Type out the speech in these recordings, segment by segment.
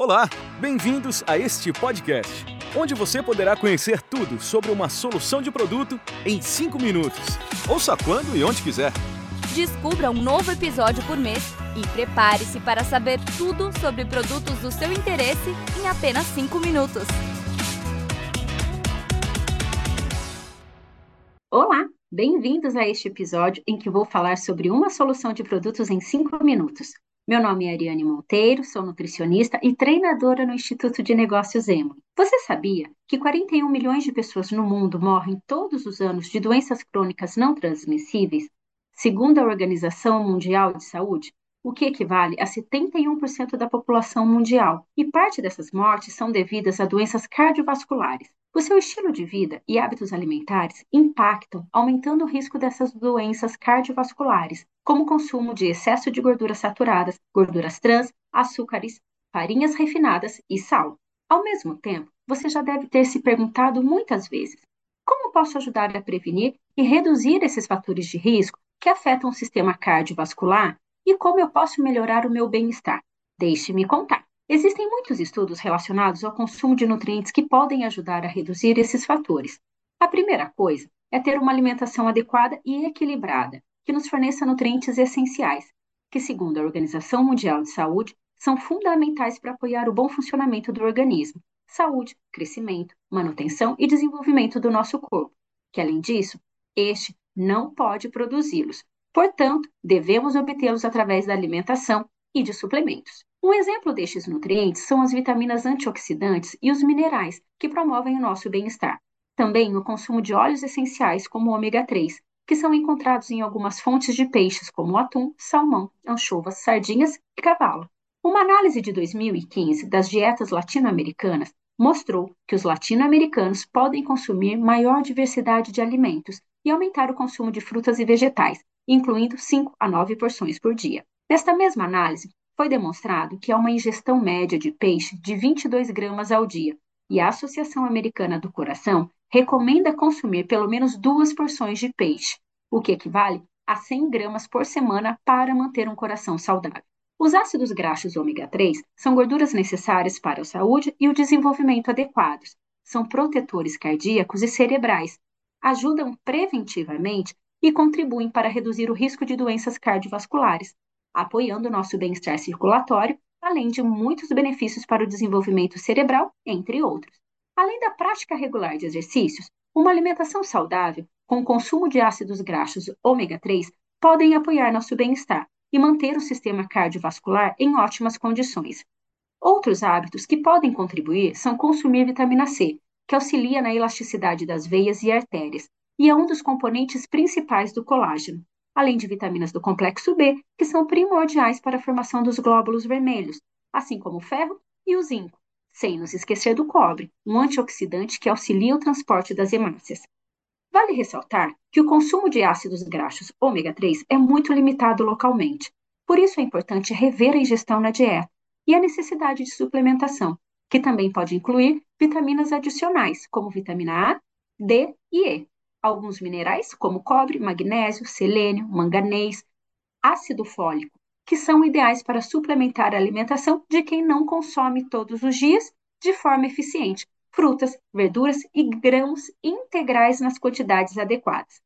Olá, bem-vindos a este podcast, onde você poderá conhecer tudo sobre uma solução de produto em 5 minutos. Ouça quando e onde quiser. Descubra um novo episódio por mês e prepare-se para saber tudo sobre produtos do seu interesse em apenas 5 minutos. Olá, bem-vindos a este episódio em que vou falar sobre uma solução de produtos em 5 minutos. Meu nome é Ariane Monteiro, sou nutricionista e treinadora no Instituto de Negócios Emo. Você sabia que 41 milhões de pessoas no mundo morrem todos os anos de doenças crônicas não transmissíveis, segundo a Organização Mundial de Saúde? O que equivale a 71% da população mundial, e parte dessas mortes são devidas a doenças cardiovasculares. O seu estilo de vida e hábitos alimentares impactam, aumentando o risco dessas doenças cardiovasculares, como o consumo de excesso de gorduras saturadas, gorduras trans, açúcares, farinhas refinadas e sal. Ao mesmo tempo, você já deve ter se perguntado muitas vezes: como posso ajudar a prevenir e reduzir esses fatores de risco que afetam o sistema cardiovascular e como eu posso melhorar o meu bem-estar? Deixe-me contar. Existem muitos estudos relacionados ao consumo de nutrientes que podem ajudar a reduzir esses fatores. A primeira coisa é ter uma alimentação adequada e equilibrada, que nos forneça nutrientes essenciais, que, segundo a Organização Mundial de Saúde, são fundamentais para apoiar o bom funcionamento do organismo, saúde, crescimento, manutenção e desenvolvimento do nosso corpo, que, além disso, este não pode produzi-los. Portanto, devemos obtê-los através da alimentação e de suplementos. Um exemplo destes nutrientes são as vitaminas antioxidantes e os minerais, que promovem o nosso bem-estar. Também o consumo de óleos essenciais, como o ômega 3, que são encontrados em algumas fontes de peixes, como atum, salmão, anchovas, sardinhas e cavalo. Uma análise de 2015 das dietas latino-americanas mostrou que os latino-americanos podem consumir maior diversidade de alimentos e aumentar o consumo de frutas e vegetais, incluindo 5 a 9 porções por dia. Nesta mesma análise, foi demonstrado que há uma ingestão média de peixe de 22 gramas ao dia, e a Associação Americana do Coração recomenda consumir pelo menos duas porções de peixe, o que equivale a 100 gramas por semana para manter um coração saudável. Os ácidos graxos ômega 3 são gorduras necessárias para a saúde e o desenvolvimento adequados. São protetores cardíacos e cerebrais, ajudam preventivamente e contribuem para reduzir o risco de doenças cardiovasculares, apoiando o nosso bem-estar circulatório, além de muitos benefícios para o desenvolvimento cerebral, entre outros. Além da prática regular de exercícios, uma alimentação saudável, com consumo de ácidos graxos ômega 3, podem apoiar nosso bem-estar e manter o sistema cardiovascular em ótimas condições. Outros hábitos que podem contribuir são consumir vitamina C, que auxilia na elasticidade das veias e artérias, e é um dos componentes principais do colágeno além de vitaminas do complexo B, que são primordiais para a formação dos glóbulos vermelhos, assim como o ferro e o zinco, sem nos esquecer do cobre, um antioxidante que auxilia o transporte das hemácias. Vale ressaltar que o consumo de ácidos graxos ômega 3 é muito limitado localmente, por isso é importante rever a ingestão na dieta e a necessidade de suplementação, que também pode incluir vitaminas adicionais, como vitamina A, D e E, alguns minerais, como cobre, magnésio, selênio, manganês, ácido fólico, que são ideais para suplementar a alimentação de quem não consome todos os dias de forma eficiente frutas, verduras e grãos integrais nas quantidades adequadas.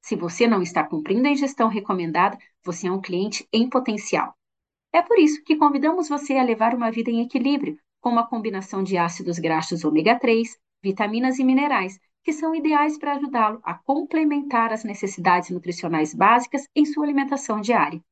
Se você não está cumprindo a ingestão recomendada, você é um cliente em potencial. É por isso que convidamos você a levar uma vida em equilíbrio, com uma combinação de ácidos graxos ômega 3, vitaminas e minerais, que são ideais para ajudá-lo a complementar as necessidades nutricionais básicas em sua alimentação diária.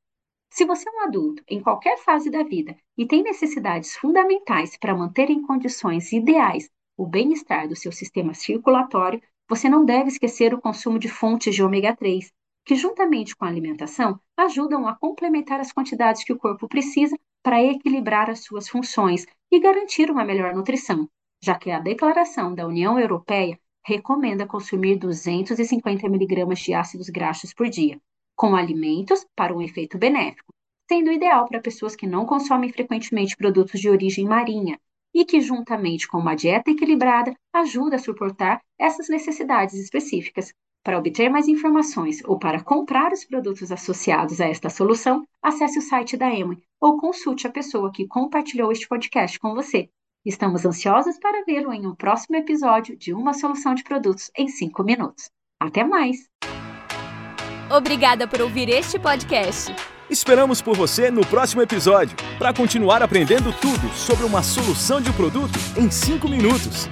Se você é um adulto em qualquer fase da vida e tem necessidades fundamentais para manter em condições ideais o bem-estar do seu sistema circulatório, você não deve esquecer o consumo de fontes de ômega 3, que, juntamente com a alimentação, ajudam a complementar as quantidades que o corpo precisa para equilibrar as suas funções e garantir uma melhor nutrição, já que a declaração da União Europeia recomenda consumir 250 mg de ácidos graxos por dia, com alimentos para um efeito benéfico, sendo ideal para pessoas que não consomem frequentemente produtos de origem marinha e que, juntamente com uma dieta equilibrada, ajuda a suportar essas necessidades específicas. Para obter mais informações ou para comprar os produtos associados a esta solução, acesse o site da Emoi ou consulte a pessoa que compartilhou este podcast com você. Estamos ansiosos para vê-lo em um próximo episódio de Uma Solução de Produtos em 5 Minutos. Até mais! Obrigada por ouvir este podcast. Esperamos por você no próximo episódio para continuar aprendendo tudo sobre uma solução de produto em 5 minutos.